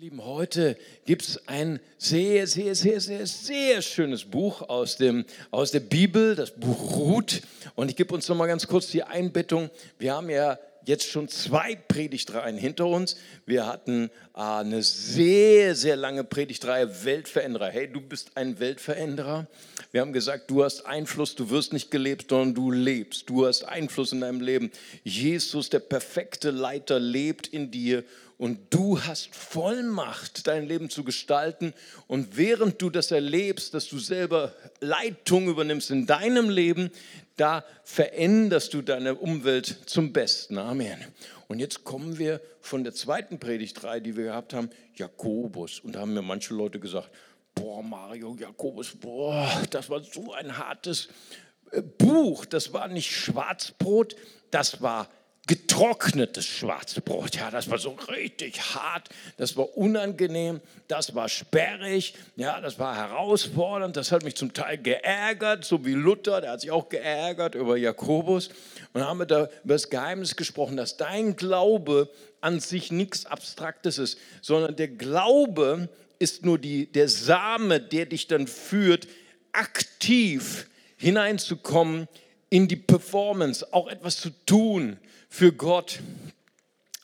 Lieben, heute gibt es ein sehr, sehr, sehr, sehr, sehr schönes Buch aus, dem, aus der Bibel, das Buch Ruth. Und ich gebe uns noch mal ganz kurz die Einbettung. Wir haben ja jetzt schon zwei Predigtreihen hinter uns. Wir hatten äh, eine sehr, sehr lange Predigtreihe Weltveränderer. Hey, du bist ein Weltveränderer. Wir haben gesagt, du hast Einfluss, du wirst nicht gelebt, sondern du lebst. Du hast Einfluss in deinem Leben. Jesus, der perfekte Leiter, lebt in dir und du hast Vollmacht, dein Leben zu gestalten. Und während du das erlebst, dass du selber Leitung übernimmst in deinem Leben, da veränderst du deine Umwelt zum Besten. Amen. Und jetzt kommen wir von der zweiten Predigtreihe, die wir gehabt haben, Jakobus. Und da haben mir manche Leute gesagt, boah, Mario, Jakobus, boah, das war so ein hartes äh, Buch. Das war nicht Schwarzbrot, das war getrocknetes Schwarzbrot. Ja, das war so richtig hart, das war unangenehm, das war sperrig, ja, das war herausfordernd, das hat mich zum Teil geärgert, so wie Luther, der hat sich auch geärgert über Jakobus. Und haben wir da über das Geheimnis gesprochen, dass dein Glaube an sich nichts Abstraktes ist, sondern der Glaube ist nur die, der Same, der dich dann führt, aktiv hineinzukommen in die Performance, auch etwas zu tun für Gott.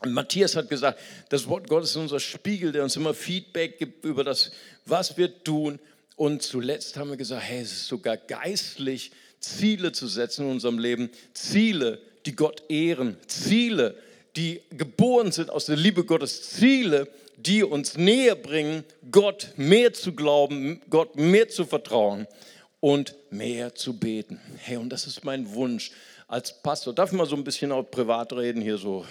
Und Matthias hat gesagt, das Wort Gottes ist unser Spiegel, der uns immer Feedback gibt über das, was wir tun. Und zuletzt haben wir gesagt, hey, es ist sogar geistlich, Ziele zu setzen in unserem Leben, Ziele, die Gott ehren, Ziele, die geboren sind aus der Liebe Gottes, Ziele, die uns näher bringen, Gott mehr zu glauben, Gott mehr zu vertrauen und mehr zu beten. Hey, und das ist mein Wunsch als Pastor. Darf ich mal so ein bisschen auch privat reden, hier so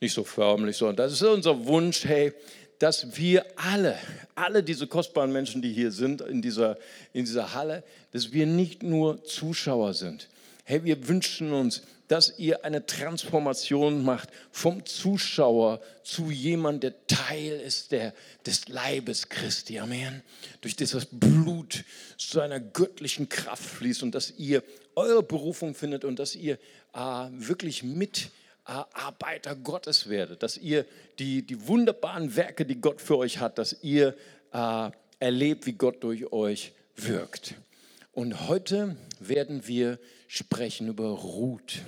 nicht so förmlich, sondern das ist unser Wunsch, hey, dass wir alle, alle diese kostbaren Menschen, die hier sind in dieser, in dieser Halle, dass wir nicht nur Zuschauer sind. Hey, wir wünschen uns, dass ihr eine Transformation macht vom Zuschauer zu jemand, der Teil ist der, des Leibes Christi. Amen. Durch das das Blut zu einer göttlichen Kraft fließt und dass ihr eure Berufung findet und dass ihr äh, wirklich Mitarbeiter Gottes werdet, dass ihr die, die wunderbaren Werke, die Gott für euch hat, dass ihr äh, erlebt, wie Gott durch euch wirkt. Und heute werden wir sprechen über Ruth.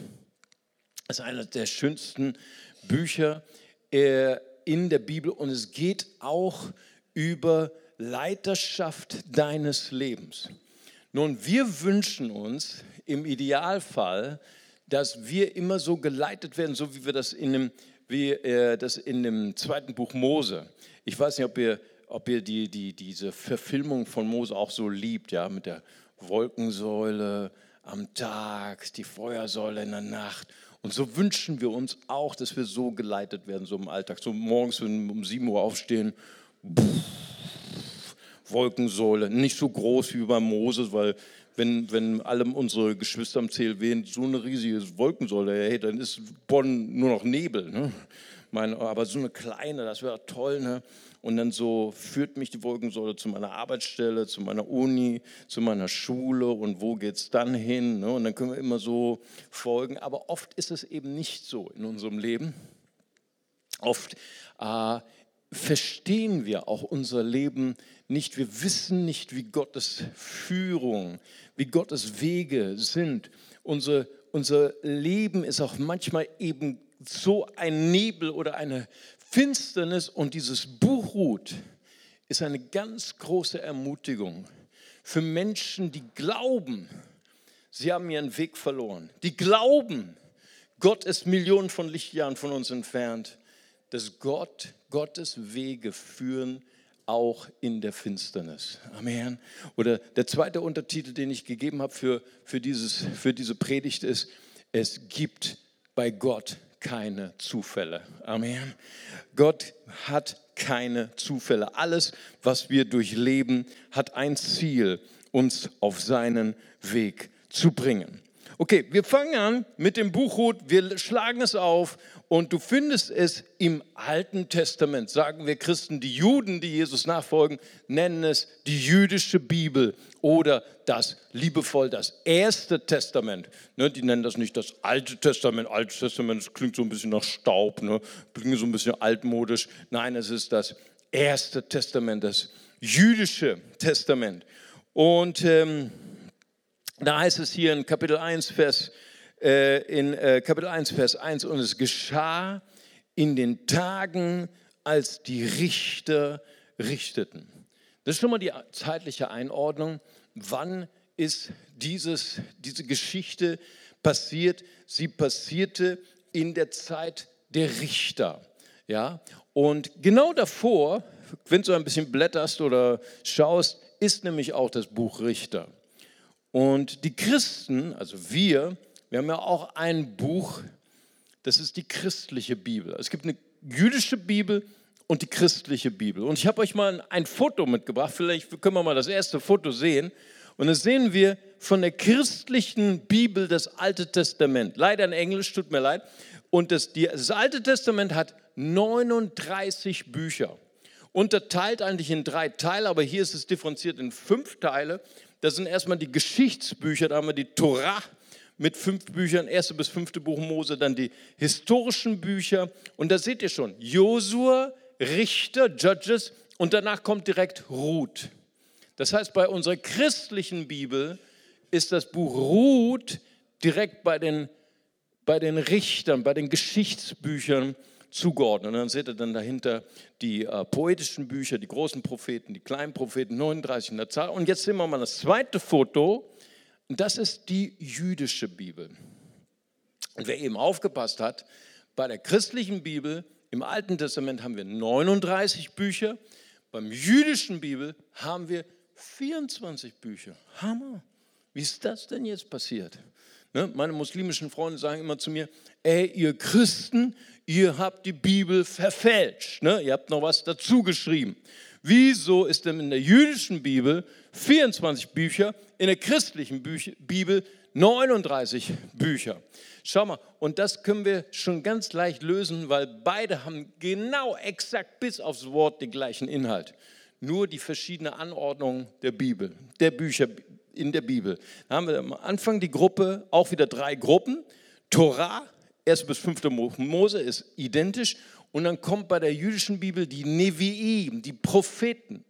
Das ist eines der schönsten Bücher äh, in der Bibel und es geht auch über Leiterschaft deines Lebens. Nun, wir wünschen uns im Idealfall, dass wir immer so geleitet werden, so wie wir das in dem, wie, äh, das in dem zweiten Buch Mose. Ich weiß nicht, ob ihr, ob ihr die, die, diese Verfilmung von Mose auch so liebt, ja, mit der Wolkensäule am Tag, die Feuersäule in der Nacht. Und so wünschen wir uns auch, dass wir so geleitet werden, so im Alltag. So morgens, wenn wir um 7 Uhr aufstehen, Wolkensäule, nicht so groß wie bei Moses, weil wenn, wenn alle unsere Geschwister am CLW so eine riesige Wolkensäule, hey, dann ist Bonn nur noch Nebel. Ne? Meine, aber so eine kleine, das wäre toll. Ne? Und dann so führt mich die Wolkensäule zu meiner Arbeitsstelle, zu meiner Uni, zu meiner Schule und wo geht es dann hin? Ne? Und dann können wir immer so folgen. Aber oft ist es eben nicht so in unserem Leben. Oft äh, verstehen wir auch unser Leben nicht. Wir wissen nicht, wie Gottes Führung, wie Gottes Wege sind. Unser, unser Leben ist auch manchmal eben so ein Nebel oder eine Finsternis und dieses Buch Ruth ist eine ganz große Ermutigung für Menschen, die glauben, sie haben ihren Weg verloren. Die glauben, Gott ist Millionen von Lichtjahren von uns entfernt, dass Gott, Gottes Wege führen auch in der Finsternis. Amen. Oder der zweite Untertitel, den ich gegeben habe für, für, dieses, für diese Predigt ist, es gibt bei Gott keine Zufälle. Amen. Gott hat keine Zufälle. Alles, was wir durchleben, hat ein Ziel, uns auf seinen Weg zu bringen. Okay, wir fangen an mit dem Buch Ruth, wir schlagen es auf und du findest es im Alten Testament, sagen wir Christen, die Juden, die Jesus nachfolgen, nennen es die jüdische Bibel oder das liebevoll das Erste Testament. Ne, die nennen das nicht das Alte Testament. Altes Testament, das klingt so ein bisschen nach Staub, ne? klingt so ein bisschen altmodisch. Nein, es ist das Erste Testament, das jüdische Testament. Und ähm, da heißt es hier in Kapitel 1, Vers, äh, in äh, Kapitel 1, Vers 1, und es geschah in den Tagen, als die Richter richteten. Das ist schon mal die zeitliche Einordnung. Wann ist dieses, diese Geschichte passiert? Sie passierte in der Zeit der Richter. Ja? Und genau davor, wenn du ein bisschen blätterst oder schaust, ist nämlich auch das Buch Richter. Und die Christen, also wir, wir haben ja auch ein Buch, das ist die christliche Bibel. Es gibt eine jüdische Bibel und die christliche Bibel. Und ich habe euch mal ein Foto mitgebracht, vielleicht können wir mal das erste Foto sehen. Und da sehen wir von der christlichen Bibel das Alte Testament. Leider in Englisch, tut mir leid. Und das, das Alte Testament hat 39 Bücher. Unterteilt eigentlich in drei Teile, aber hier ist es differenziert in fünf Teile. Das sind erstmal die Geschichtsbücher, da haben wir die Torah mit fünf Büchern, erste bis fünfte Buch Mose, dann die historischen Bücher. Und da seht ihr schon, Josua, Richter, Judges und danach kommt direkt Ruth. Das heißt, bei unserer christlichen Bibel ist das Buch Ruth direkt bei den, bei den Richtern, bei den Geschichtsbüchern zugeordnet. Und dann seht ihr dann dahinter die äh, poetischen Bücher, die großen Propheten, die kleinen Propheten, 39 in der Zahl. Und jetzt sehen wir mal das zweite Foto. Das ist die jüdische Bibel. Und wer eben aufgepasst hat, bei der christlichen Bibel im Alten Testament haben wir 39 Bücher, beim jüdischen Bibel haben wir 24 Bücher. Hammer. Wie ist das denn jetzt passiert? Ne? Meine muslimischen Freunde sagen immer zu mir, ey, ihr Christen, ihr habt die Bibel verfälscht. Ne? Ihr habt noch was dazu geschrieben. Wieso ist denn in der jüdischen Bibel 24 Bücher, in der christlichen Bibel 39 Bücher? Schau mal, und das können wir schon ganz leicht lösen, weil beide haben genau exakt bis aufs Wort den gleichen Inhalt. Nur die verschiedene Anordnung der Bibel, der Bücher in der Bibel. Da haben wir am Anfang die Gruppe, auch wieder drei Gruppen. Torah, 1 bis 5. Mose ist identisch. Und dann kommt bei der jüdischen Bibel die Neviim, die Propheten.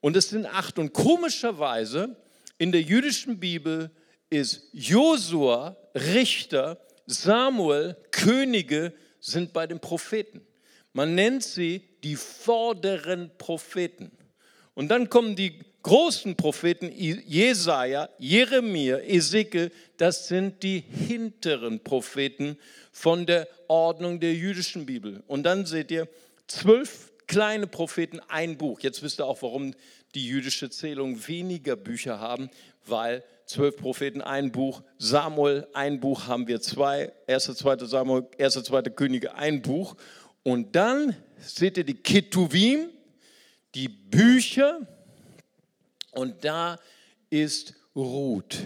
Und es sind acht. Und komischerweise in der jüdischen Bibel ist Josua Richter, Samuel Könige sind bei den Propheten. Man nennt sie die vorderen Propheten. Und dann kommen die großen Propheten Jesaja, Jeremia, Ezekiel, das sind die hinteren Propheten von der Ordnung der jüdischen Bibel. Und dann seht ihr zwölf kleine Propheten, ein Buch. Jetzt wisst ihr auch, warum die jüdische Zählung weniger Bücher haben, weil zwölf Propheten ein Buch, Samuel ein Buch haben wir zwei, erste, zweite Samuel, erste, zweite Könige ein Buch. Und dann seht ihr die Ketuvim, die Bücher, und da ist Ruth.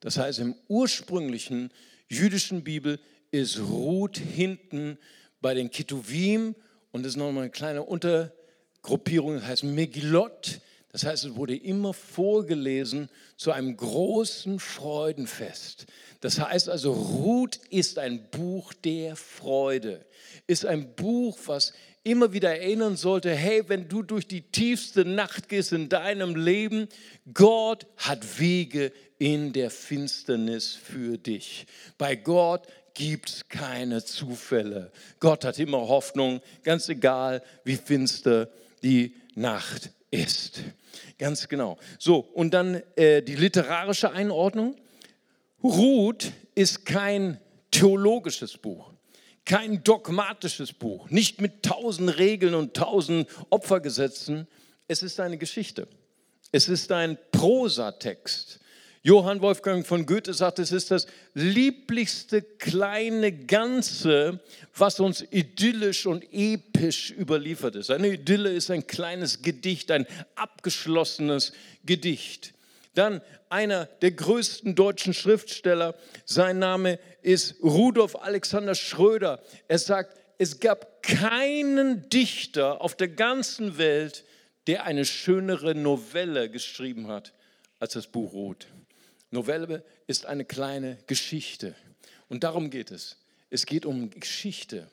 Das heißt, im ursprünglichen jüdischen Bibel ist Ruth hinten bei den Ketuvim und das ist nochmal eine kleine Untergruppierung, das heißt Megillot. Das heißt, es wurde immer vorgelesen zu einem großen Freudenfest. Das heißt also, Ruth ist ein Buch der Freude, ist ein Buch, was immer wieder erinnern sollte, hey, wenn du durch die tiefste Nacht gehst in deinem Leben, Gott hat Wege in der Finsternis für dich. Bei Gott gibt es keine Zufälle. Gott hat immer Hoffnung, ganz egal, wie finster die Nacht ist. Ganz genau. So, und dann äh, die literarische Einordnung. Ruth ist kein theologisches Buch kein dogmatisches Buch, nicht mit tausend Regeln und tausend Opfergesetzen. Es ist eine Geschichte. Es ist ein Prosatext. Johann Wolfgang von Goethe sagt, es ist das lieblichste kleine Ganze, was uns idyllisch und episch überliefert ist. Eine Idylle ist ein kleines Gedicht, ein abgeschlossenes Gedicht. Dann einer der größten deutschen Schriftsteller, sein Name ist Rudolf Alexander Schröder. Er sagt, es gab keinen Dichter auf der ganzen Welt, der eine schönere Novelle geschrieben hat als das Buch Ruth. Novelle ist eine kleine Geschichte. Und darum geht es. Es geht um Geschichte.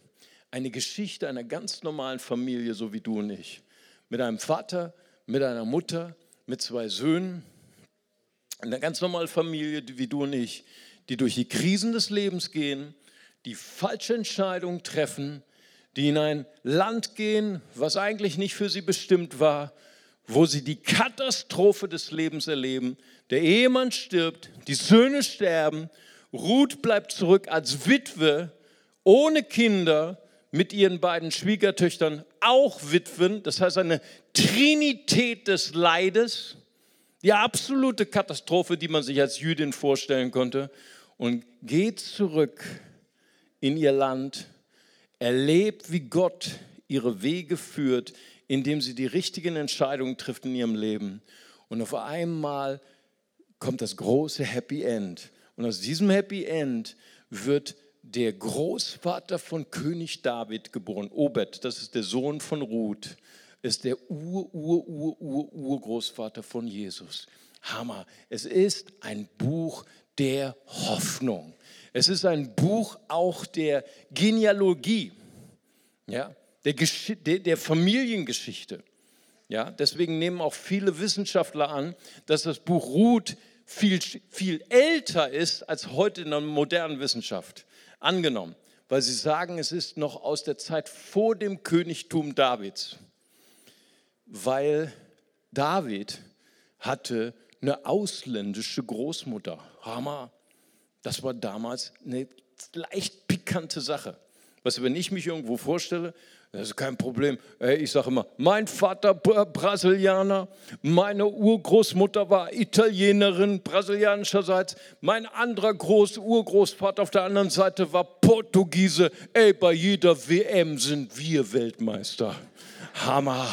Eine Geschichte einer ganz normalen Familie, so wie du und ich. mit einem Vater, mit einer Mutter, mit zwei Söhnen. Eine ganz normale Familie wie du und ich, die durch die Krisen des Lebens gehen, die falsche Entscheidungen treffen, die in ein Land gehen, was eigentlich nicht für sie bestimmt war, wo sie die Katastrophe des Lebens erleben. Der Ehemann stirbt, die Söhne sterben, Ruth bleibt zurück als Witwe, ohne Kinder, mit ihren beiden Schwiegertöchtern, auch Witwen. Das heißt eine Trinität des Leides, die absolute Katastrophe, die man sich als Jüdin vorstellen konnte. Und geht zurück in ihr Land, erlebt, wie Gott ihre Wege führt, indem sie die richtigen Entscheidungen trifft in ihrem Leben. Und auf einmal kommt das große Happy End. Und aus diesem Happy End wird der Großvater von König David geboren. Obed, das ist der Sohn von Ruth, ist der Ur, Ur, Ur, Ur, Urgroßvater von Jesus. Hammer. Es ist ein Buch der Hoffnung. Es ist ein Buch auch der Genealogie. Ja, der, der Familiengeschichte. Ja, deswegen nehmen auch viele Wissenschaftler an, dass das Buch Ruth viel, viel älter ist als heute in der modernen Wissenschaft. Angenommen, weil sie sagen, es ist noch aus der Zeit vor dem Königtum Davids. Weil David hatte eine ausländische Großmutter. Hammer. Das war damals eine leicht pikante Sache. Du, wenn ich mich irgendwo vorstelle, das ist kein Problem. Ich sage immer, mein Vater Brasilianer, meine Urgroßmutter war Italienerin, brasilianischerseits, mein anderer Groß-Urgroßvater auf der anderen Seite war Portugiese. Ey, bei jeder WM sind wir Weltmeister. Hammer.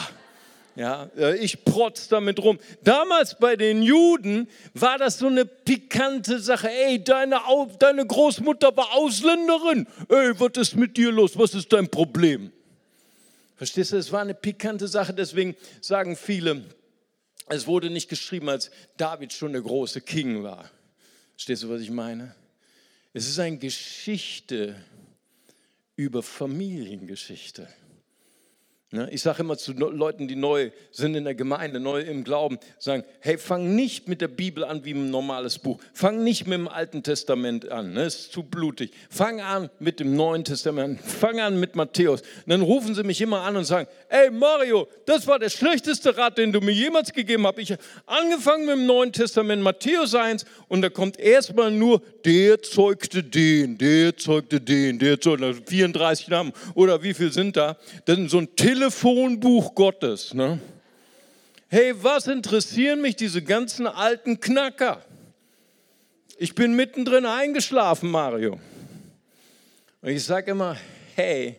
Ja, äh, ich protz damit rum. Damals bei den Juden war das so eine pikante Sache. Ey, deine, deine Großmutter war Ausländerin. Ey, was ist mit dir los? Was ist dein Problem? Verstehst du, es war eine pikante Sache, deswegen sagen viele, es wurde nicht geschrieben, als David schon der große King war. Verstehst du, was ich meine? Es ist eine Geschichte über Familiengeschichte. Ne? Ich sage immer zu Leuten, die neu sind in der Gemeinde, neu im Glauben, sagen, hey, fang nicht mit der Bibel an wie ein normales Buch. Fang nicht mit dem Alten Testament an, das ne? ist zu blutig. Fang an mit dem Neuen Testament, fang an mit Matthäus. Und dann rufen sie mich immer an und sagen, ey Mario, das war der schlechteste Rat, den du mir jemals gegeben hast. Ich habe angefangen mit dem Neuen Testament, Matthäus 1, und da kommt erstmal nur, der zeugte den, der zeugte den, der zeugte, 34 Namen, oder wie viel sind da? Das ist so ein Tele Telefonbuch Gottes. Ne? Hey, was interessieren mich diese ganzen alten Knacker? Ich bin mittendrin eingeschlafen, Mario. Und ich sage immer, hey,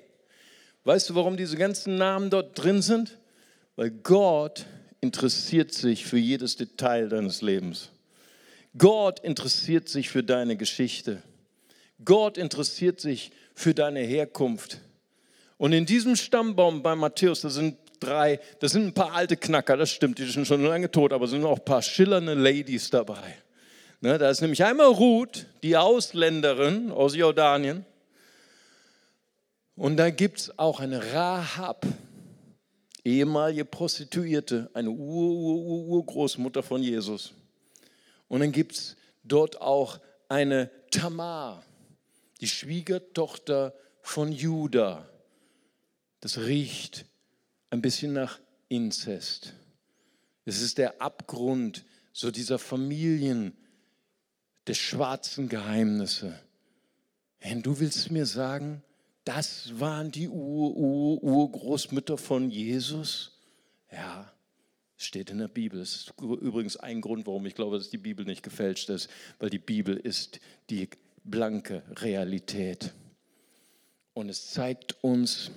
weißt du, warum diese ganzen Namen dort drin sind? Weil Gott interessiert sich für jedes Detail deines Lebens. Gott interessiert sich für deine Geschichte. Gott interessiert sich für deine Herkunft. Und in diesem Stammbaum bei Matthäus, da sind drei, das sind ein paar alte Knacker, das stimmt, die sind schon lange tot, aber es sind auch ein paar schillernde Ladies dabei. Ne, da ist nämlich einmal Ruth, die Ausländerin aus Jordanien. Und da gibt es auch eine Rahab, ehemalige Prostituierte, eine Ur-Ur-Urgroßmutter von Jesus. Und dann gibt es dort auch eine Tamar, die Schwiegertochter von Judah das riecht ein bisschen nach Inzest. Es ist der Abgrund so dieser Familien, der schwarzen Geheimnisse. Wenn du willst mir sagen, das waren die Ur-Ur-Urgroßmütter von Jesus? Ja, steht in der Bibel. Das ist übrigens ein Grund, warum ich glaube, dass die Bibel nicht gefälscht ist, weil die Bibel ist die blanke Realität. Und es zeigt uns,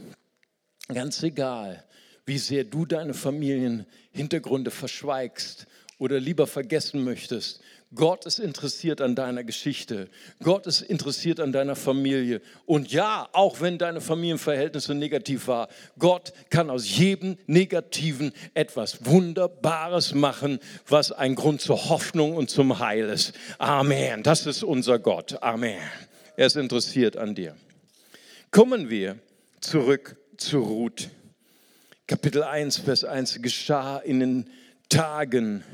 Ganz egal, wie sehr du deine Familienhintergründe verschweigst oder lieber vergessen möchtest. Gott ist interessiert an deiner Geschichte. Gott ist interessiert an deiner Familie. Und ja, auch wenn deine Familienverhältnisse negativ waren, Gott kann aus jedem Negativen etwas Wunderbares machen, was ein Grund zur Hoffnung und zum Heil ist. Amen. Das ist unser Gott. Amen. Er ist interessiert an dir. Kommen wir zurück zu Ruth. Kapitel 1, Vers 1 geschah in den Tagen,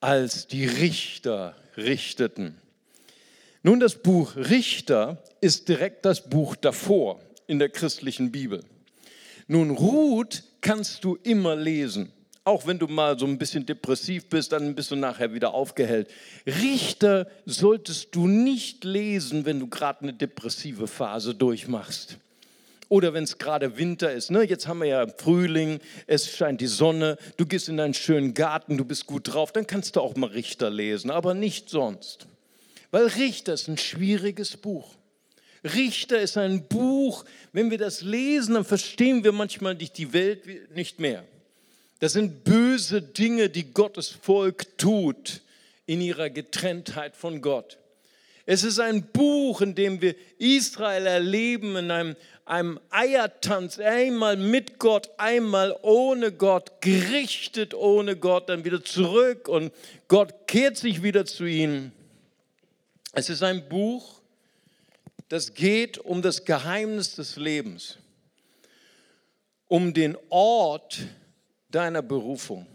als die Richter richteten. Nun, das Buch Richter ist direkt das Buch davor in der christlichen Bibel. Nun, Ruth kannst du immer lesen. Auch wenn du mal so ein bisschen depressiv bist, dann bist du nachher wieder aufgehellt. Richter solltest du nicht lesen, wenn du gerade eine depressive Phase durchmachst. Oder wenn es gerade Winter ist. Ne? Jetzt haben wir ja Frühling, es scheint die Sonne, du gehst in deinen schönen Garten, du bist gut drauf, dann kannst du auch mal Richter lesen, aber nicht sonst. Weil Richter ist ein schwieriges Buch. Richter ist ein Buch, wenn wir das lesen, dann verstehen wir manchmal die Welt nicht mehr. Das sind böse Dinge, die Gottes Volk tut in ihrer Getrenntheit von Gott. Es ist ein Buch, in dem wir Israel erleben in einem, einem Eiertanz, einmal mit Gott, einmal ohne Gott, gerichtet ohne Gott, dann wieder zurück und Gott kehrt sich wieder zu ihnen. Es ist ein Buch, das geht um das Geheimnis des Lebens, um den Ort, deiner Berufung.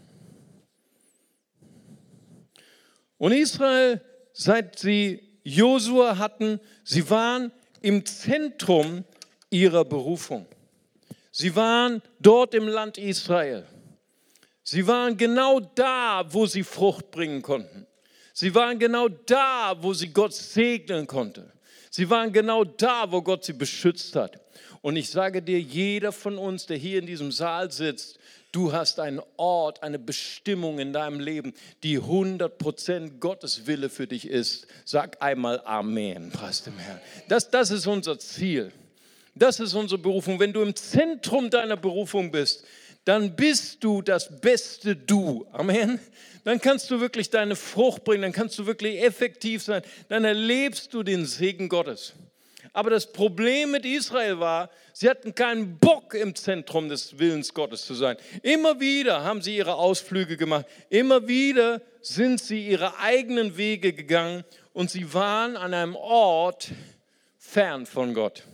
Und Israel, seit sie Josua hatten, sie waren im Zentrum ihrer Berufung. Sie waren dort im Land Israel. Sie waren genau da, wo sie Frucht bringen konnten. Sie waren genau da, wo sie Gott segnen konnte. Sie waren genau da, wo Gott sie beschützt hat. Und ich sage dir, jeder von uns, der hier in diesem Saal sitzt, Du hast einen Ort, eine Bestimmung in deinem Leben, die 100% Gottes Wille für dich ist. Sag einmal Amen, preis dem Herrn. Das, das ist unser Ziel. Das ist unsere Berufung. Wenn du im Zentrum deiner Berufung bist, dann bist du das beste Du. Amen. Dann kannst du wirklich deine Frucht bringen, dann kannst du wirklich effektiv sein, dann erlebst du den Segen Gottes. Aber das Problem mit Israel war, sie hatten keinen Bock im Zentrum des Willens Gottes zu sein. Immer wieder haben sie ihre Ausflüge gemacht. Immer wieder sind sie ihre eigenen Wege gegangen und sie waren an einem Ort fern von Gott.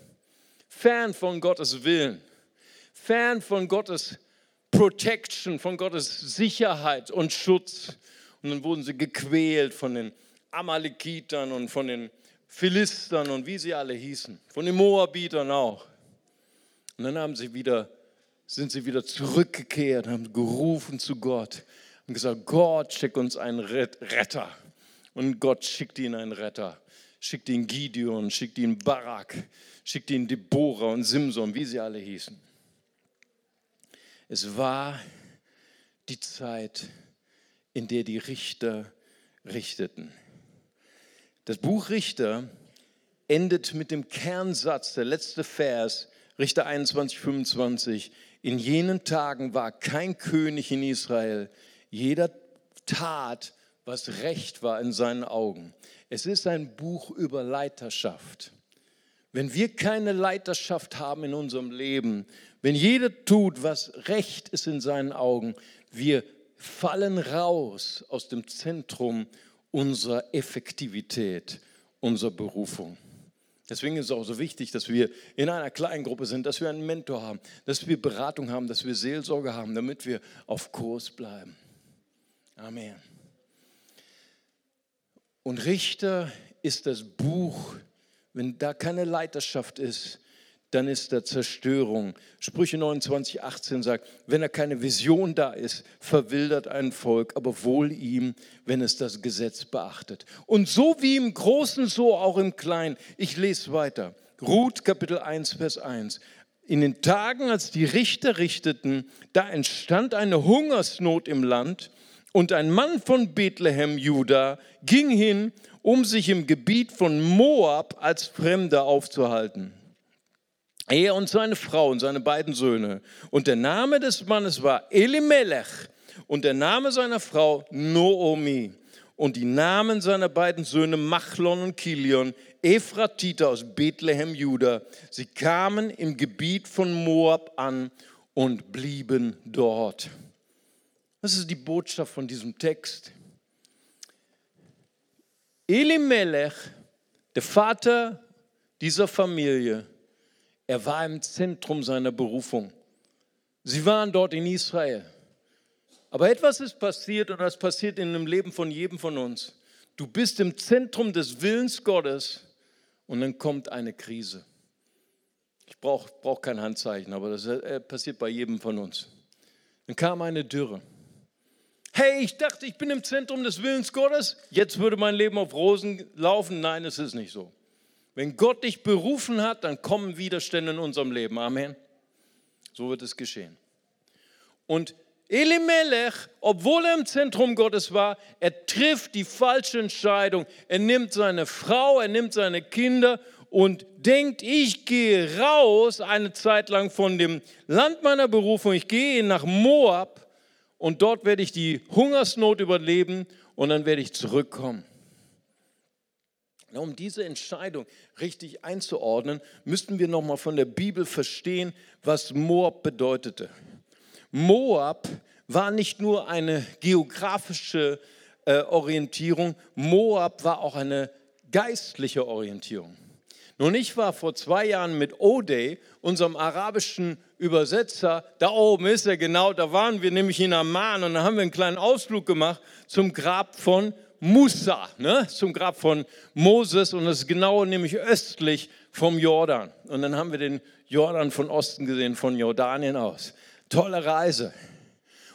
Fern von Gottes Willen. Fern von Gottes Protection, von Gottes Sicherheit und Schutz. Und dann wurden sie gequält von den Amalekitern und von den Philistern und wie sie alle hießen, von den Moabitern auch. Und dann haben sie wieder, sind sie wieder zurückgekehrt, haben gerufen zu Gott und gesagt, Gott, schick uns einen Retter. Und Gott schickt ihnen einen Retter. Schickt ihn Gideon, schickt ihn Barak, schickt ihn Deborah und Simson, wie sie alle hießen. Es war die Zeit, in der die Richter richteten. Das Buch Richter endet mit dem Kernsatz, der letzte Vers, Richter 21, 25. In jenen Tagen war kein König in Israel. Jeder tat, was recht war in seinen Augen. Es ist ein Buch über Leiterschaft. Wenn wir keine Leiterschaft haben in unserem Leben, wenn jeder tut, was recht ist in seinen Augen, wir fallen raus aus dem Zentrum unserer Effektivität, unserer Berufung. Deswegen ist es auch so wichtig, dass wir in einer kleinen Gruppe sind, dass wir einen Mentor haben, dass wir Beratung haben, dass wir Seelsorge haben, damit wir auf Kurs bleiben. Amen. Und Richter ist das Buch, wenn da keine Leiterschaft ist, dann ist da Zerstörung. Sprüche 29, 18 sagt, wenn da keine Vision da ist, verwildert ein Volk, aber wohl ihm, wenn es das Gesetz beachtet. Und so wie im Großen, so auch im Kleinen. Ich lese weiter. Ruth Kapitel 1, Vers 1. In den Tagen, als die Richter richteten, da entstand eine Hungersnot im Land und ein Mann von Bethlehem, Juda, ging hin, um sich im Gebiet von Moab als Fremder aufzuhalten. Er und seine Frau und seine beiden Söhne. Und der Name des Mannes war Elimelech und der Name seiner Frau Noomi. Und die Namen seiner beiden Söhne Machlon und Kilion, Ephratiter aus Bethlehem, Juda. Sie kamen im Gebiet von Moab an und blieben dort. Das ist die Botschaft von diesem Text. Elimelech, der Vater dieser Familie, er war im Zentrum seiner Berufung. Sie waren dort in Israel. Aber etwas ist passiert und das passiert in dem Leben von jedem von uns. Du bist im Zentrum des Willens Gottes und dann kommt eine Krise. Ich brauche brauch kein Handzeichen, aber das äh, passiert bei jedem von uns. Dann kam eine Dürre. Hey, ich dachte, ich bin im Zentrum des Willens Gottes. Jetzt würde mein Leben auf Rosen laufen. Nein, es ist nicht so. Wenn Gott dich berufen hat, dann kommen Widerstände in unserem Leben. Amen. So wird es geschehen. Und Elimelech, obwohl er im Zentrum Gottes war, er trifft die falsche Entscheidung. Er nimmt seine Frau, er nimmt seine Kinder und denkt, ich gehe raus eine Zeit lang von dem Land meiner Berufung, ich gehe nach Moab und dort werde ich die Hungersnot überleben und dann werde ich zurückkommen. Um diese Entscheidung richtig einzuordnen, müssten wir nochmal von der Bibel verstehen, was Moab bedeutete. Moab war nicht nur eine geografische äh, Orientierung, Moab war auch eine geistliche Orientierung. Nun, ich war vor zwei Jahren mit Odey, unserem arabischen Übersetzer, da oben ist er genau, da waren wir nämlich in Amman und da haben wir einen kleinen Ausflug gemacht zum Grab von Musa, ne? zum Grab von Moses und das ist genau nämlich östlich vom Jordan. Und dann haben wir den Jordan von Osten gesehen, von Jordanien aus. Tolle Reise.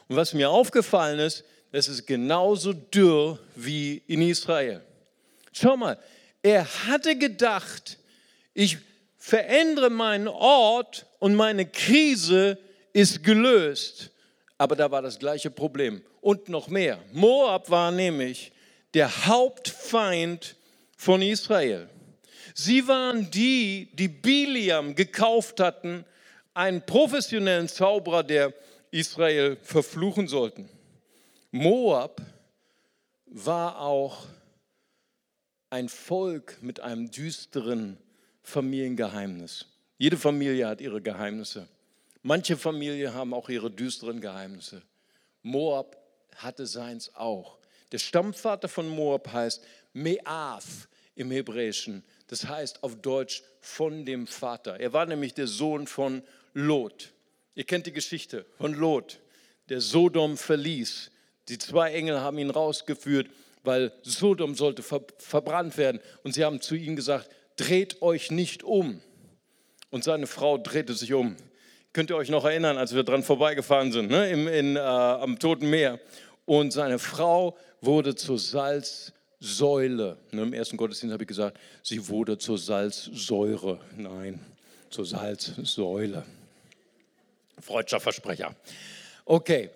Und was mir aufgefallen ist, das ist genauso dürr wie in Israel. Schau mal, er hatte gedacht, ich verändere meinen Ort und meine Krise ist gelöst. Aber da war das gleiche Problem. Und noch mehr. Moab war nämlich der Hauptfeind von Israel. Sie waren die, die Biliam gekauft hatten, einen professionellen Zauberer, der Israel verfluchen sollten. Moab war auch ein Volk mit einem düsteren Familiengeheimnis. Jede Familie hat ihre Geheimnisse. Manche Familien haben auch ihre düsteren Geheimnisse. Moab hatte seins auch. Der Stammvater von Moab heißt Meath im Hebräischen. Das heißt auf Deutsch von dem Vater. Er war nämlich der Sohn von Lot. Ihr kennt die Geschichte von Lot, der Sodom verließ. Die zwei Engel haben ihn rausgeführt, weil Sodom sollte ver verbrannt werden. Und sie haben zu ihm gesagt, dreht euch nicht um. Und seine Frau drehte sich um. Könnt ihr euch noch erinnern, als wir dran vorbeigefahren sind, ne? Im, in, äh, am Toten Meer. Und seine Frau wurde zur Salzsäule. Ne? Im ersten Gottesdienst habe ich gesagt, sie wurde zur Salzsäure. Nein, zur Salzsäule. Freudscher Versprecher. Okay,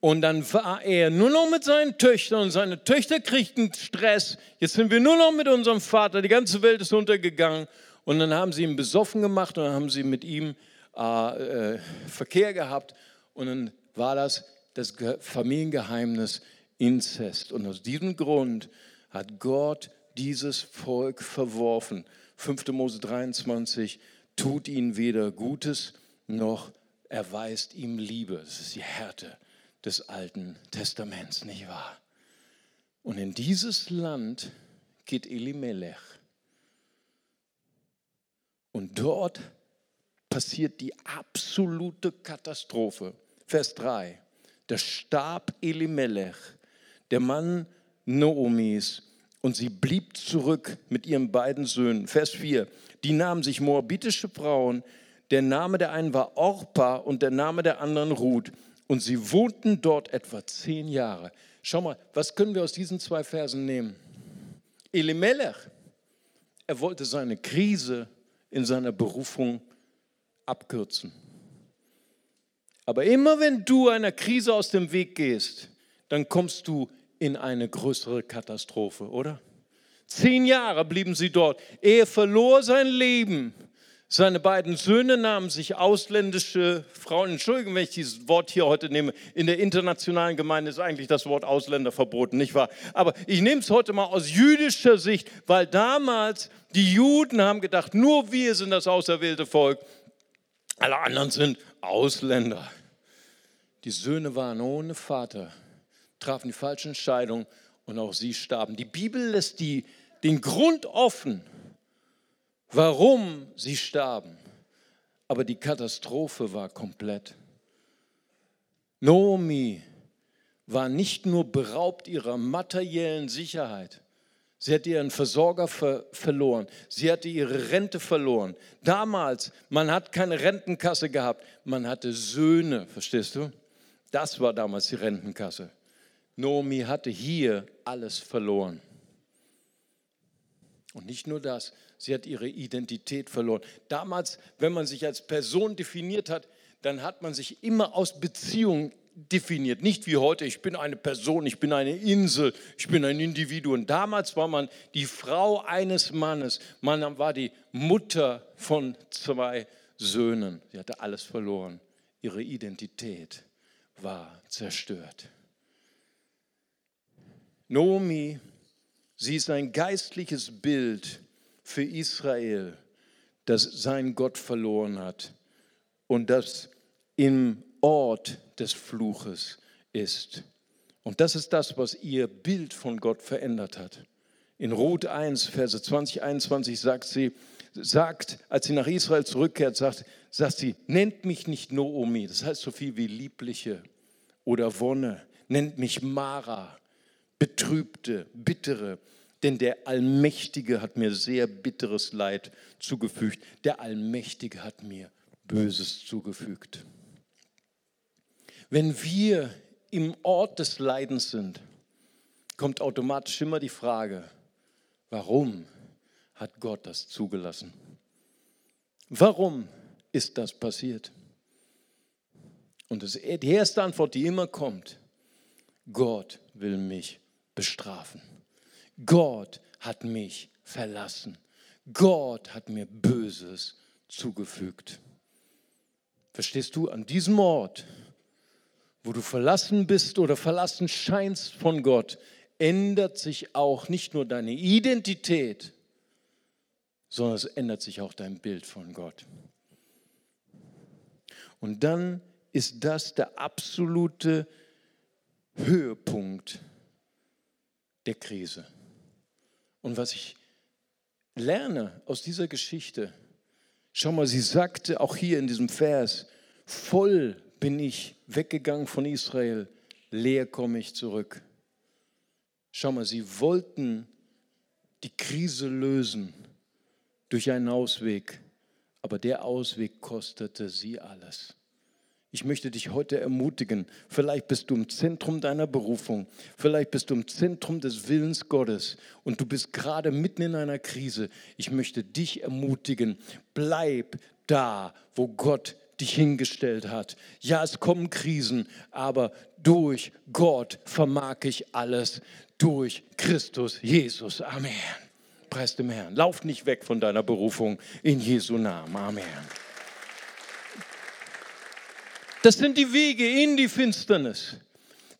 und dann war er nur noch mit seinen Töchtern und seine Töchter kriegten Stress. Jetzt sind wir nur noch mit unserem Vater. Die ganze Welt ist untergegangen. Und dann haben sie ihn besoffen gemacht und dann haben sie mit ihm äh, äh, Verkehr gehabt. Und dann war das das Familiengeheimnis Inzest. Und aus diesem Grund hat Gott dieses Volk verworfen. 5. Mose 23 tut ihnen weder Gutes noch erweist ihm Liebe. Das ist die Härte des Alten Testaments, nicht wahr? Und in dieses Land geht Elimelech. Und dort passiert die absolute Katastrophe. Vers 3. Da starb Elimelech, der Mann Noomis, und sie blieb zurück mit ihren beiden Söhnen. Vers 4. Die nahmen sich moabitische Frauen. Der Name der einen war Orpa und der Name der anderen Ruth. Und sie wohnten dort etwa zehn Jahre. Schau mal, was können wir aus diesen zwei Versen nehmen? Elimelech, er wollte seine Krise in seiner Berufung abkürzen. Aber immer wenn du einer Krise aus dem Weg gehst, dann kommst du in eine größere Katastrophe, oder? Zehn Jahre blieben sie dort. Er verlor sein Leben seine beiden Söhne nahmen sich ausländische Frauen. Entschuldigung, wenn ich dieses Wort hier heute nehme. In der internationalen Gemeinde ist eigentlich das Wort Ausländer verboten, nicht wahr? Aber ich nehme es heute mal aus jüdischer Sicht, weil damals die Juden haben gedacht, nur wir sind das auserwählte Volk. Alle anderen sind Ausländer. Die Söhne waren ohne Vater, trafen die falsche Entscheidung und auch sie starben. Die Bibel lässt die, den Grund offen warum sie starben. Aber die Katastrophe war komplett. Naomi war nicht nur beraubt ihrer materiellen Sicherheit, sie hatte ihren Versorger ver verloren, sie hatte ihre Rente verloren. Damals, man hat keine Rentenkasse gehabt, man hatte Söhne, verstehst du? Das war damals die Rentenkasse. Naomi hatte hier alles verloren. Und nicht nur das, sie hat ihre Identität verloren. Damals, wenn man sich als Person definiert hat, dann hat man sich immer aus Beziehungen definiert. Nicht wie heute, ich bin eine Person, ich bin eine Insel, ich bin ein Individuum. Damals war man die Frau eines Mannes. Man war die Mutter von zwei Söhnen. Sie hatte alles verloren. Ihre Identität war zerstört. Nomi, sie ist ein geistliches Bild für Israel, das sein Gott verloren hat und das im Ort des Fluches ist. Und das ist das, was ihr Bild von Gott verändert hat. In Ruth 1, Verse 20, 21 sagt sie, sagt, als sie nach Israel zurückkehrt, sagt, sagt sie, nennt mich nicht Noomi, das heißt so viel wie Liebliche oder Wonne, nennt mich Mara, Betrübte, Bittere, denn der Allmächtige hat mir sehr bitteres Leid zugefügt. Der Allmächtige hat mir Böses zugefügt. Wenn wir im Ort des Leidens sind, kommt automatisch immer die Frage, warum hat Gott das zugelassen? Warum ist das passiert? Und die erste Antwort, die immer kommt, Gott will mich bestrafen. Gott hat mich verlassen. Gott hat mir Böses zugefügt. Verstehst du, an diesem Ort wo du verlassen bist oder verlassen scheinst von Gott, ändert sich auch nicht nur deine Identität, sondern es ändert sich auch dein Bild von Gott. Und dann ist das der absolute Höhepunkt der Krise. Und was ich lerne aus dieser Geschichte, schau mal, sie sagte auch hier in diesem Vers, voll bin ich weggegangen von Israel, leer komme ich zurück. Schau mal, sie wollten die Krise lösen durch einen Ausweg, aber der Ausweg kostete sie alles. Ich möchte dich heute ermutigen, vielleicht bist du im Zentrum deiner Berufung, vielleicht bist du im Zentrum des Willens Gottes und du bist gerade mitten in einer Krise. Ich möchte dich ermutigen, bleib da, wo Gott dich hingestellt hat. Ja, es kommen Krisen, aber durch Gott vermag ich alles, durch Christus Jesus. Amen. Preis dem Herrn. Lauf nicht weg von deiner Berufung in Jesu Namen. Amen. Das sind die Wege in die Finsternis.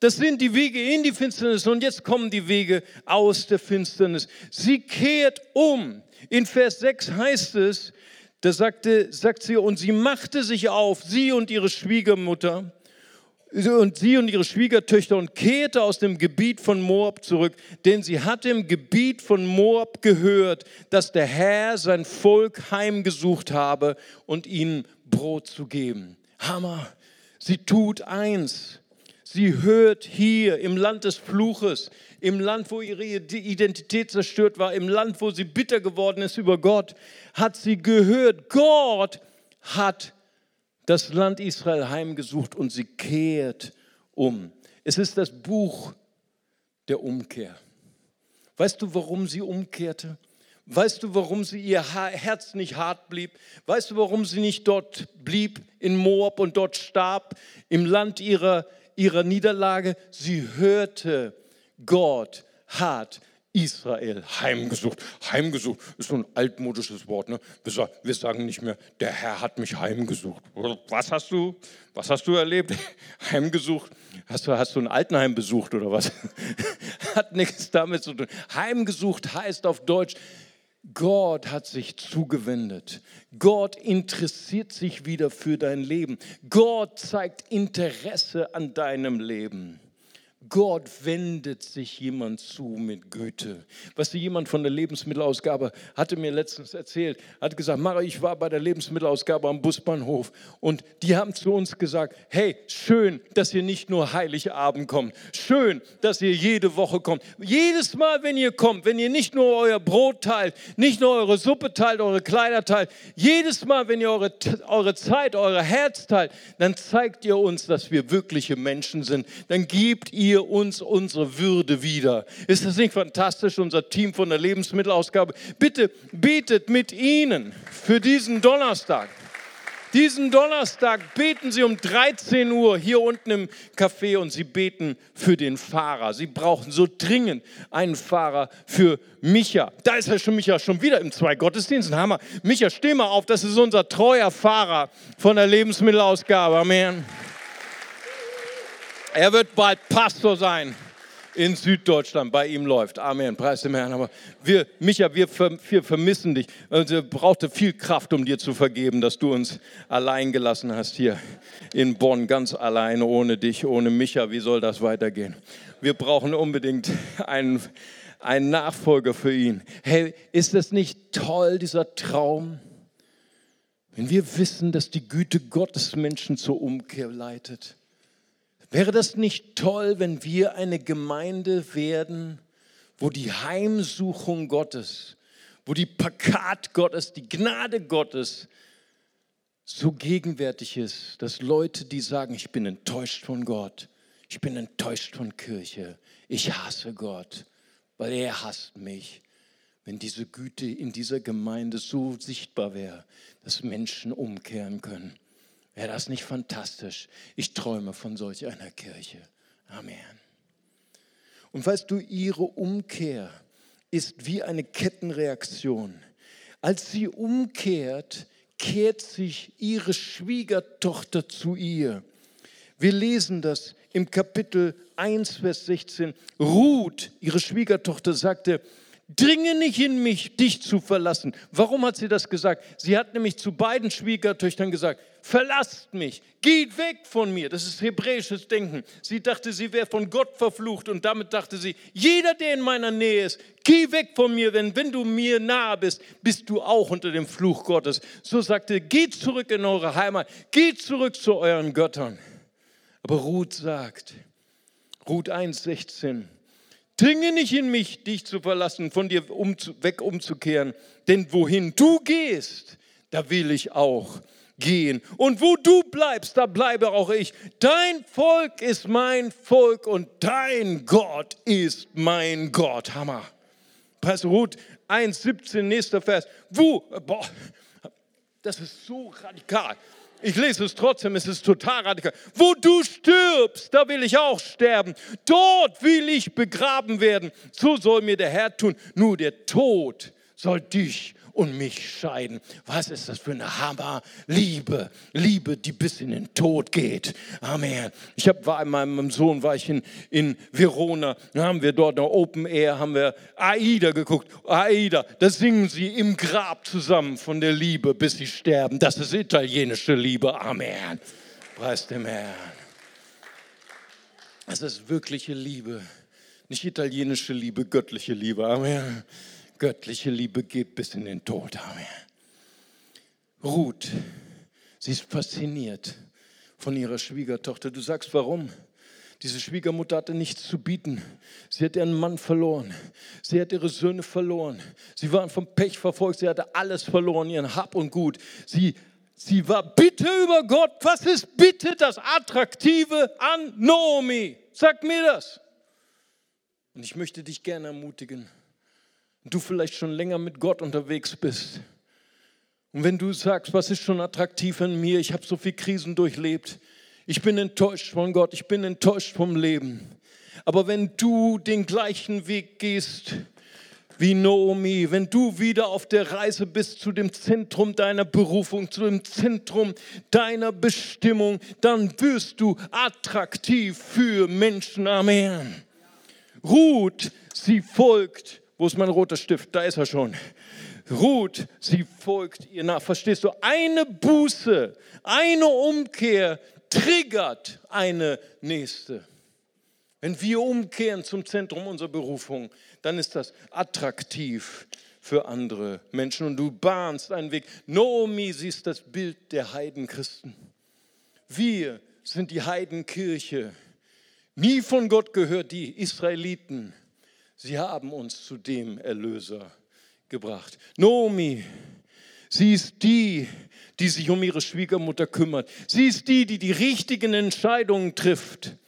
Das sind die Wege in die Finsternis und jetzt kommen die Wege aus der Finsternis. Sie kehrt um. In Vers 6 heißt es, da sagte, sagt sie, und sie machte sich auf, sie und ihre Schwiegermutter und sie und ihre Schwiegertöchter und kehrte aus dem Gebiet von Moab zurück, denn sie hatte im Gebiet von Moab gehört, dass der Herr sein Volk heimgesucht habe und ihnen Brot zu geben. Hammer. Sie tut eins. Sie hört hier im Land des Fluches, im Land, wo ihre Identität zerstört war, im Land, wo sie bitter geworden ist über Gott, hat sie gehört, Gott hat das Land Israel heimgesucht und sie kehrt um. Es ist das Buch der Umkehr. Weißt du, warum sie umkehrte? Weißt du, warum sie ihr Herz nicht hart blieb? Weißt du, warum sie nicht dort blieb in Moab und dort starb, im Land ihrer ihrer Niederlage, sie hörte, Gott hat Israel heimgesucht. Heimgesucht ist so ein altmodisches Wort. Ne? Wir, sagen nicht mehr, der Herr hat mich heimgesucht. Was hast du, was hast du erlebt? Heimgesucht? Hast du, hast du ein Altenheim besucht oder was? hat nichts damit zu tun. Heimgesucht heißt auf Deutsch, Gott hat sich zugewendet. Gott interessiert sich wieder für dein Leben. Gott zeigt Interesse an deinem Leben. Gott wendet sich jemand zu mit Güte. Was jemand von der Lebensmittelausgabe hatte mir letztens erzählt, hat gesagt, Mara, ich war bei der Lebensmittelausgabe am Busbahnhof und die haben zu uns gesagt, hey, schön, dass ihr nicht nur Heiligabend kommt, schön, dass ihr jede Woche kommt. Jedes Mal, wenn ihr kommt, wenn ihr nicht nur euer Brot teilt, nicht nur eure Suppe teilt, eure Kleider teilt, jedes Mal, wenn ihr eure, eure Zeit, euer Herz teilt, dann zeigt ihr uns, dass wir wirkliche Menschen sind. Dann gebt ihr ihr uns unsere Würde wieder. Ist das nicht fantastisch, unser Team von der Lebensmittelausgabe? Bitte betet mit ihnen für diesen Donnerstag. Diesen Donnerstag beten Sie um 13 Uhr hier unten im Café und Sie beten für den Fahrer. Sie brauchen so dringend einen Fahrer für Micha. Da ist er schon, Micha, schon wieder im zwei Gottesdiensten. Hammer. Micha, steh mal auf, das ist unser treuer Fahrer von der Lebensmittelausgabe. Amen. Er wird bald Pastor sein in Süddeutschland. Bei ihm läuft. Amen. Preis dem Herrn. Aber wir, Micha, wir, wir vermissen dich. Also, brauchte viel Kraft, um dir zu vergeben, dass du uns allein gelassen hast hier in Bonn, ganz allein, ohne dich, ohne Micha. Wie soll das weitergehen? Wir brauchen unbedingt einen, einen Nachfolger für ihn. Hey, ist das nicht toll, dieser Traum? Wenn wir wissen, dass die Güte Gottes Menschen zur Umkehr leitet Wäre das nicht toll, wenn wir eine Gemeinde werden, wo die Heimsuchung Gottes, wo die Pakat Gottes, die Gnade Gottes so gegenwärtig ist, dass Leute, die sagen, ich bin enttäuscht von Gott, ich bin enttäuscht von Kirche, ich hasse Gott, weil er hasst mich. Wenn diese Güte in dieser Gemeinde so sichtbar wäre, dass Menschen umkehren können. Wäre das nicht fantastisch? Ich träume von solch einer Kirche. Amen. Und weißt du, ihre Umkehr ist wie eine Kettenreaktion. Als sie umkehrt, kehrt sich ihre Schwiegertochter zu ihr. Wir lesen das im Kapitel 1, Vers 16. Ruth, ihre Schwiegertochter, sagte, dringe nicht in mich, dich zu verlassen. Warum hat sie das gesagt? Sie hat nämlich zu beiden Schwiegertöchtern gesagt, verlasst mich, geht weg von mir. Das ist hebräisches Denken. Sie dachte, sie wäre von Gott verflucht und damit dachte sie, jeder, der in meiner Nähe ist, geh weg von mir, denn wenn du mir nahe bist, bist du auch unter dem Fluch Gottes. So sagte, geht zurück in eure Heimat, geht zurück zu euren Göttern. Aber Ruth sagt, Ruth 1, 16, Dringe nicht in mich, dich zu verlassen, von dir um, weg umzukehren. Denn wohin du gehst, da will ich auch gehen. Und wo du bleibst, da bleibe auch ich. Dein Volk ist mein Volk und dein Gott ist mein Gott. Hammer. Pastor Ruth 1,17, nächster Vers. Wo, boah, das ist so radikal. Ich lese es trotzdem, es ist total radikal. Wo du stirbst, da will ich auch sterben. Dort will ich begraben werden. So soll mir der Herr tun. Nur der Tod soll dich und mich scheiden. Was ist das für eine Hammerliebe? Liebe, die bis in den Tod geht. Amen. Ich hab, war mit meinem Sohn war ich in, in Verona, da haben wir dort eine Open Air, haben wir Aida geguckt. Aida, da singen sie im Grab zusammen von der Liebe, bis sie sterben. Das ist italienische Liebe. Amen. Preis dem Herrn. Das ist wirkliche Liebe. Nicht italienische Liebe, göttliche Liebe. Amen göttliche Liebe geht bis in den Tod. Amen. Ruth, sie ist fasziniert von ihrer Schwiegertochter. Du sagst, warum? Diese Schwiegermutter hatte nichts zu bieten. Sie hat ihren Mann verloren. Sie hat ihre Söhne verloren. Sie waren vom Pech verfolgt. Sie hatte alles verloren, ihren Hab und Gut. Sie, sie war bitte über Gott. Was ist bitte das Attraktive an Naomi? Sag mir das. Und ich möchte dich gerne ermutigen du vielleicht schon länger mit Gott unterwegs bist. Und wenn du sagst, was ist schon attraktiv an mir, ich habe so viele Krisen durchlebt, ich bin enttäuscht von Gott, ich bin enttäuscht vom Leben. Aber wenn du den gleichen Weg gehst wie Naomi, wenn du wieder auf der Reise bist zu dem Zentrum deiner Berufung, zu dem Zentrum deiner Bestimmung, dann wirst du attraktiv für Menschen. Amen. Ruth, sie folgt wo ist mein roter Stift? Da ist er schon. Ruth, sie folgt ihr nach. Verstehst du? Eine Buße, eine Umkehr triggert eine nächste. Wenn wir umkehren zum Zentrum unserer Berufung, dann ist das attraktiv für andere Menschen und du bahnst einen Weg. Naomi, siehst das Bild der Heidenchristen. Wir sind die Heidenkirche. Nie von Gott gehört die Israeliten. Sie haben uns zu dem Erlöser gebracht. Naomi, sie ist die, die sich um ihre Schwiegermutter kümmert. Sie ist die, die die richtigen Entscheidungen trifft.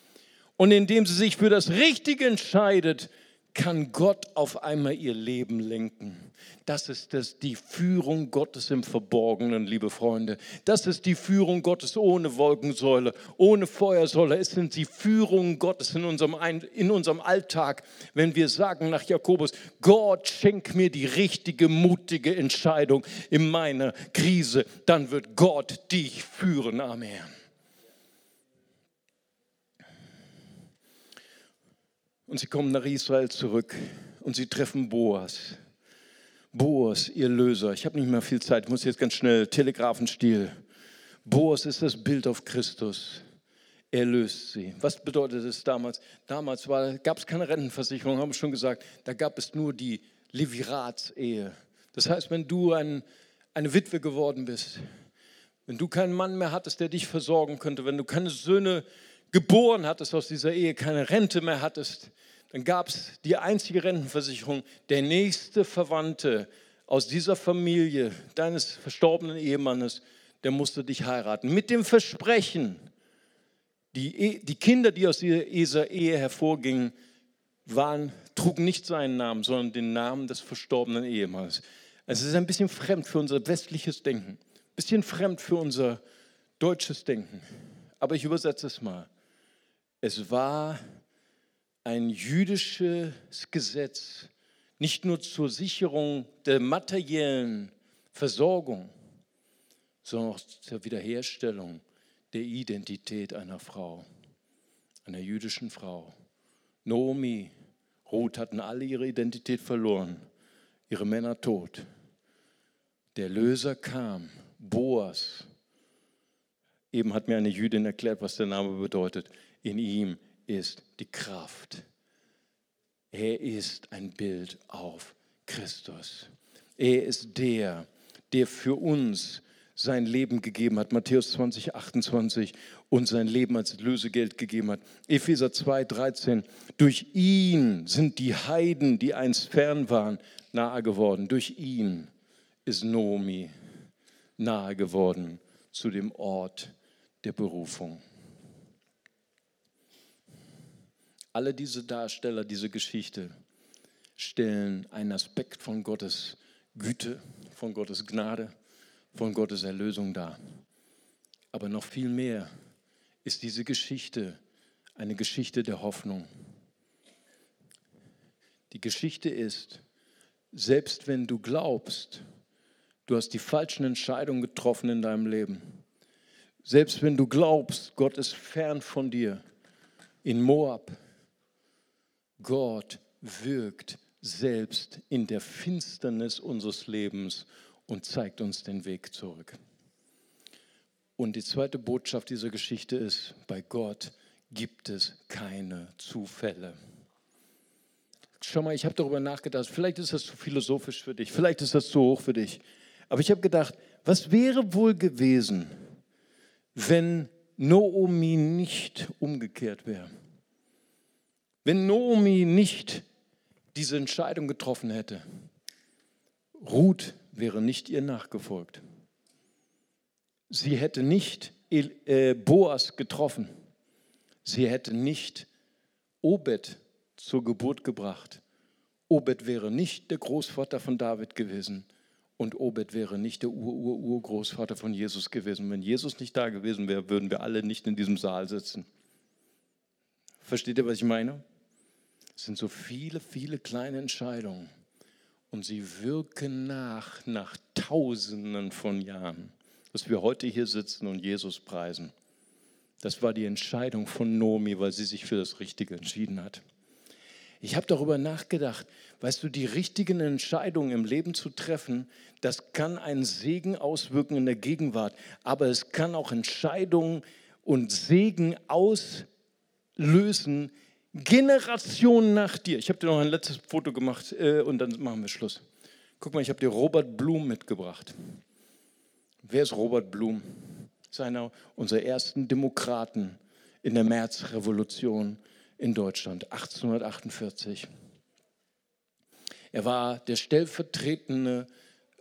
Und indem sie sich für das Richtige entscheidet, kann Gott auf einmal ihr Leben lenken. Das ist das, die Führung Gottes im Verborgenen, liebe Freunde. Das ist die Führung Gottes ohne Wolkensäule, ohne Feuersäule. Es sind die Führung Gottes in unserem, in unserem Alltag, wenn wir sagen nach Jakobus, Gott schenk mir die richtige, mutige Entscheidung in meiner Krise, dann wird Gott dich führen. Amen. Und sie kommen nach Israel zurück und sie treffen Boas. Boas, ihr Löser. Ich habe nicht mehr viel Zeit, ich muss jetzt ganz schnell, Telegrafenstil. Boas ist das Bild auf Christus. Er löst sie. Was bedeutet es damals? Damals gab es keine Rentenversicherung, haben wir schon gesagt. Da gab es nur die Leviratsehe. Das heißt, wenn du ein, eine Witwe geworden bist, wenn du keinen Mann mehr hattest, der dich versorgen könnte, wenn du keine Söhne geboren hattest aus dieser Ehe, keine Rente mehr hattest, dann gab es die einzige Rentenversicherung, der nächste Verwandte aus dieser Familie deines verstorbenen Ehemannes, der musste dich heiraten. Mit dem Versprechen, die, e, die Kinder, die aus dieser Ehe hervorgingen, waren, trugen nicht seinen Namen, sondern den Namen des verstorbenen Ehemannes. Es ist ein bisschen fremd für unser westliches Denken, ein bisschen fremd für unser deutsches Denken. Aber ich übersetze es mal. Es war ein jüdisches Gesetz, nicht nur zur Sicherung der materiellen Versorgung, sondern auch zur Wiederherstellung der Identität einer Frau, einer jüdischen Frau. Naomi, Ruth hatten alle ihre Identität verloren, ihre Männer tot. Der Löser kam, Boas. Eben hat mir eine Jüdin erklärt, was der Name bedeutet. In ihm ist die Kraft. Er ist ein Bild auf Christus. Er ist der, der für uns sein Leben gegeben hat. Matthäus 20, 28 und sein Leben als Lösegeld gegeben hat. Epheser 2, 13. Durch ihn sind die Heiden, die einst fern waren, nahe geworden. Durch ihn ist Nomi nahe geworden zu dem Ort der Berufung. Alle diese Darsteller, diese Geschichte stellen einen Aspekt von Gottes Güte, von Gottes Gnade, von Gottes Erlösung dar. Aber noch viel mehr ist diese Geschichte eine Geschichte der Hoffnung. Die Geschichte ist, selbst wenn du glaubst, du hast die falschen Entscheidungen getroffen in deinem Leben, selbst wenn du glaubst, Gott ist fern von dir, in Moab, Gott wirkt selbst in der Finsternis unseres Lebens und zeigt uns den Weg zurück. Und die zweite Botschaft dieser Geschichte ist, bei Gott gibt es keine Zufälle. Schau mal, ich habe darüber nachgedacht, vielleicht ist das zu philosophisch für dich, vielleicht ist das zu hoch für dich. Aber ich habe gedacht, was wäre wohl gewesen, wenn Noomi nicht umgekehrt wäre? Wenn Naomi nicht diese Entscheidung getroffen hätte, Ruth wäre nicht ihr nachgefolgt. Sie hätte nicht äh, Boas getroffen. Sie hätte nicht Obed zur Geburt gebracht. Obed wäre nicht der Großvater von David gewesen und Obed wäre nicht der Ur-Ur-Urgroßvater von Jesus gewesen. Wenn Jesus nicht da gewesen wäre, würden wir alle nicht in diesem Saal sitzen. Versteht ihr, was ich meine? Es sind so viele, viele kleine Entscheidungen und sie wirken nach, nach Tausenden von Jahren, dass wir heute hier sitzen und Jesus preisen. Das war die Entscheidung von Nomi, weil sie sich für das Richtige entschieden hat. Ich habe darüber nachgedacht, weißt du, die richtigen Entscheidungen im Leben zu treffen, das kann einen Segen auswirken in der Gegenwart, aber es kann auch Entscheidungen und Segen auslösen Generation nach dir. Ich habe dir noch ein letztes Foto gemacht äh, und dann machen wir Schluss. Guck mal, ich habe dir Robert Blum mitgebracht. Wer ist Robert Blum? Das ist einer unserer ersten Demokraten in der Märzrevolution in Deutschland, 1848. Er war der stellvertretende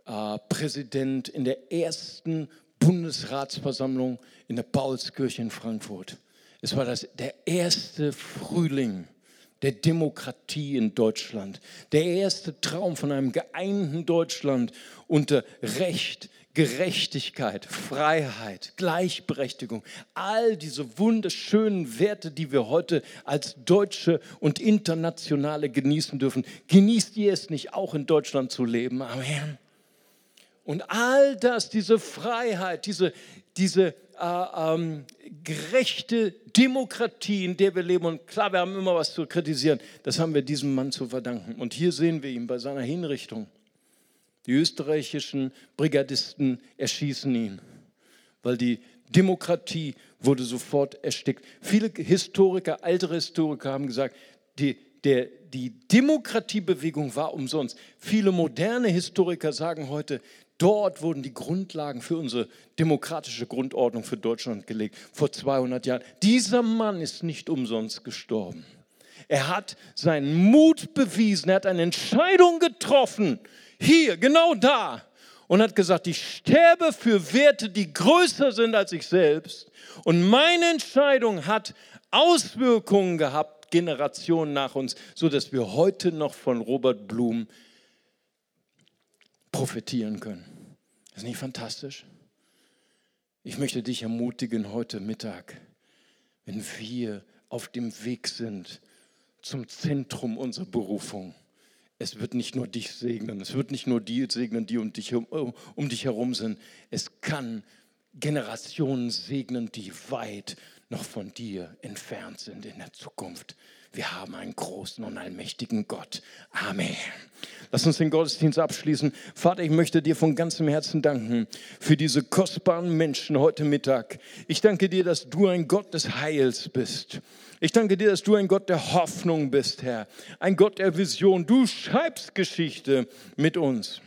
äh, Präsident in der ersten Bundesratsversammlung in der Paulskirche in Frankfurt. Es war das, der erste Frühling der Demokratie in Deutschland. Der erste Traum von einem geeinten Deutschland unter Recht, Gerechtigkeit, Freiheit, Gleichberechtigung. All diese wunderschönen Werte, die wir heute als Deutsche und Internationale genießen dürfen. Genießt ihr es nicht auch in Deutschland zu leben? Amen. Und all das, diese Freiheit, diese, diese äh, ähm, gerechte Demokratie, in der wir leben. Und klar, wir haben immer was zu kritisieren. Das haben wir diesem Mann zu verdanken. Und hier sehen wir ihn bei seiner Hinrichtung. Die österreichischen Brigadisten erschießen ihn, weil die Demokratie wurde sofort erstickt. Viele Historiker, ältere Historiker haben gesagt, die, der, die Demokratiebewegung war umsonst. Viele moderne Historiker sagen heute, Dort wurden die Grundlagen für unsere demokratische Grundordnung für Deutschland gelegt, vor 200 Jahren. Dieser Mann ist nicht umsonst gestorben. Er hat seinen Mut bewiesen, er hat eine Entscheidung getroffen, hier, genau da, und hat gesagt, ich sterbe für Werte, die größer sind als ich selbst. Und meine Entscheidung hat Auswirkungen gehabt, Generationen nach uns, sodass wir heute noch von Robert Blum profitieren können. Ist nicht fantastisch? Ich möchte dich ermutigen heute Mittag, wenn wir auf dem Weg sind zum Zentrum unserer Berufung. Es wird nicht nur dich segnen, es wird nicht nur die segnen, die um dich, um, um dich herum sind. Es kann Generationen segnen, die weit noch von dir entfernt sind in der Zukunft. Wir haben einen großen und allmächtigen Gott. Amen. Lass uns den Gottesdienst abschließen. Vater, ich möchte dir von ganzem Herzen danken für diese kostbaren Menschen heute Mittag. Ich danke dir, dass du ein Gott des Heils bist. Ich danke dir, dass du ein Gott der Hoffnung bist, Herr. Ein Gott der Vision. Du schreibst Geschichte mit uns.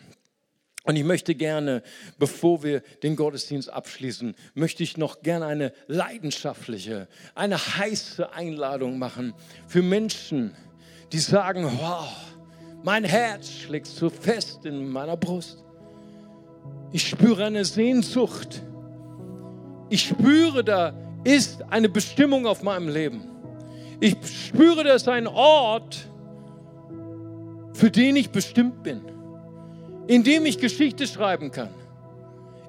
Und ich möchte gerne, bevor wir den Gottesdienst abschließen, möchte ich noch gerne eine leidenschaftliche, eine heiße Einladung machen für Menschen, die sagen, wow, mein Herz schlägt so fest in meiner Brust. Ich spüre eine Sehnsucht. Ich spüre, da ist eine Bestimmung auf meinem Leben. Ich spüre, da ist ein Ort, für den ich bestimmt bin indem ich Geschichte schreiben kann,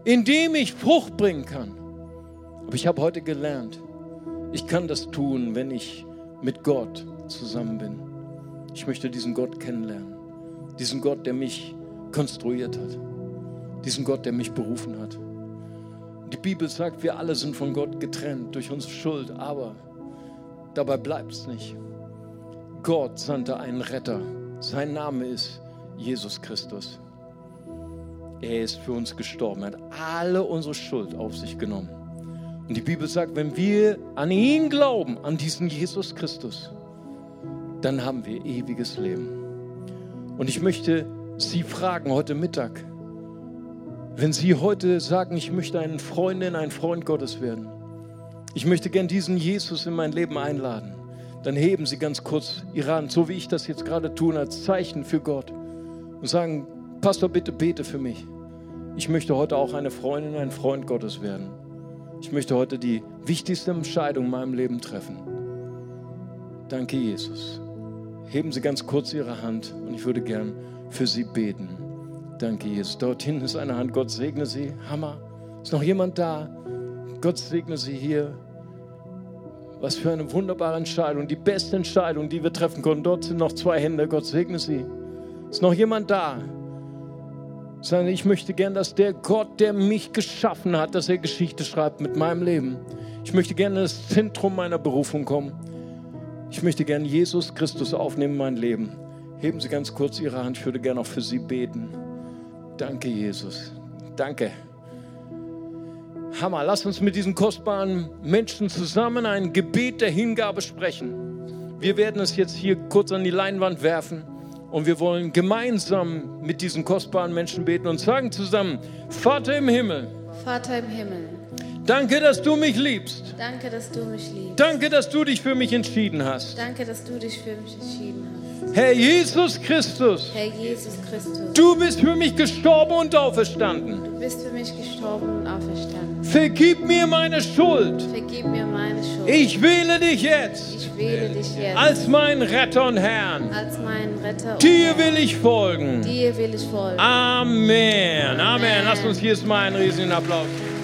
indem ich Frucht bringen kann. Aber ich habe heute gelernt, ich kann das tun, wenn ich mit Gott zusammen bin. Ich möchte diesen Gott kennenlernen, diesen Gott, der mich konstruiert hat, diesen Gott, der mich berufen hat. Die Bibel sagt, wir alle sind von Gott getrennt durch unsere Schuld, aber dabei bleibt es nicht. Gott sandte einen Retter. Sein Name ist Jesus Christus. Er ist für uns gestorben. Er hat alle unsere Schuld auf sich genommen. Und die Bibel sagt, wenn wir an ihn glauben, an diesen Jesus Christus, dann haben wir ewiges Leben. Und ich möchte Sie fragen heute Mittag, wenn Sie heute sagen, ich möchte eine Freundin, ein Freund Gottes werden, ich möchte gern diesen Jesus in mein Leben einladen, dann heben Sie ganz kurz Ihre Hand, so wie ich das jetzt gerade tue, als Zeichen für Gott und sagen, Pastor, bitte bete für mich. Ich möchte heute auch eine Freundin, ein Freund Gottes werden. Ich möchte heute die wichtigste Entscheidung in meinem Leben treffen. Danke, Jesus. Heben Sie ganz kurz Ihre Hand und ich würde gern für Sie beten. Danke, Jesus. Dort hinten ist eine Hand. Gott segne Sie. Hammer. Ist noch jemand da? Gott segne Sie hier. Was für eine wunderbare Entscheidung. Die beste Entscheidung, die wir treffen konnten. Dort sind noch zwei Hände. Gott segne Sie. Ist noch jemand da? Sondern ich möchte gern, dass der Gott, der mich geschaffen hat, dass er Geschichte schreibt mit meinem Leben. Ich möchte gerne in das Zentrum meiner Berufung kommen. Ich möchte gern Jesus Christus aufnehmen in mein Leben. Heben Sie ganz kurz Ihre Hand, ich würde gerne auch für Sie beten. Danke, Jesus. Danke. Hammer, lass uns mit diesen kostbaren Menschen zusammen ein Gebet der Hingabe sprechen. wir werden es jetzt hier kurz an die Leinwand werfen und wir wollen gemeinsam mit diesen kostbaren Menschen beten und sagen zusammen, Vater im Himmel, Vater im Himmel, danke, dass du mich liebst. danke, dass du mich liebst. Danke, dass du dich für mich entschieden hast. Danke, dass du dich für mich entschieden hast. Herr Jesus Christus, Herr Jesus Christus, du bist für mich gestorben und auferstanden. du bist für mich gestorben und auferstanden. Vergib mir meine Schuld. Vergib mir meine Schuld. Ich wähle dich jetzt Ich wähle dich jetzt als mein Retter und Herrn. als meinen Retter. und Dir Herrn. will ich folgen. Dir will ich folgen. Amen. Amen. Lass uns hier mal einen riesigen Applaus. geben.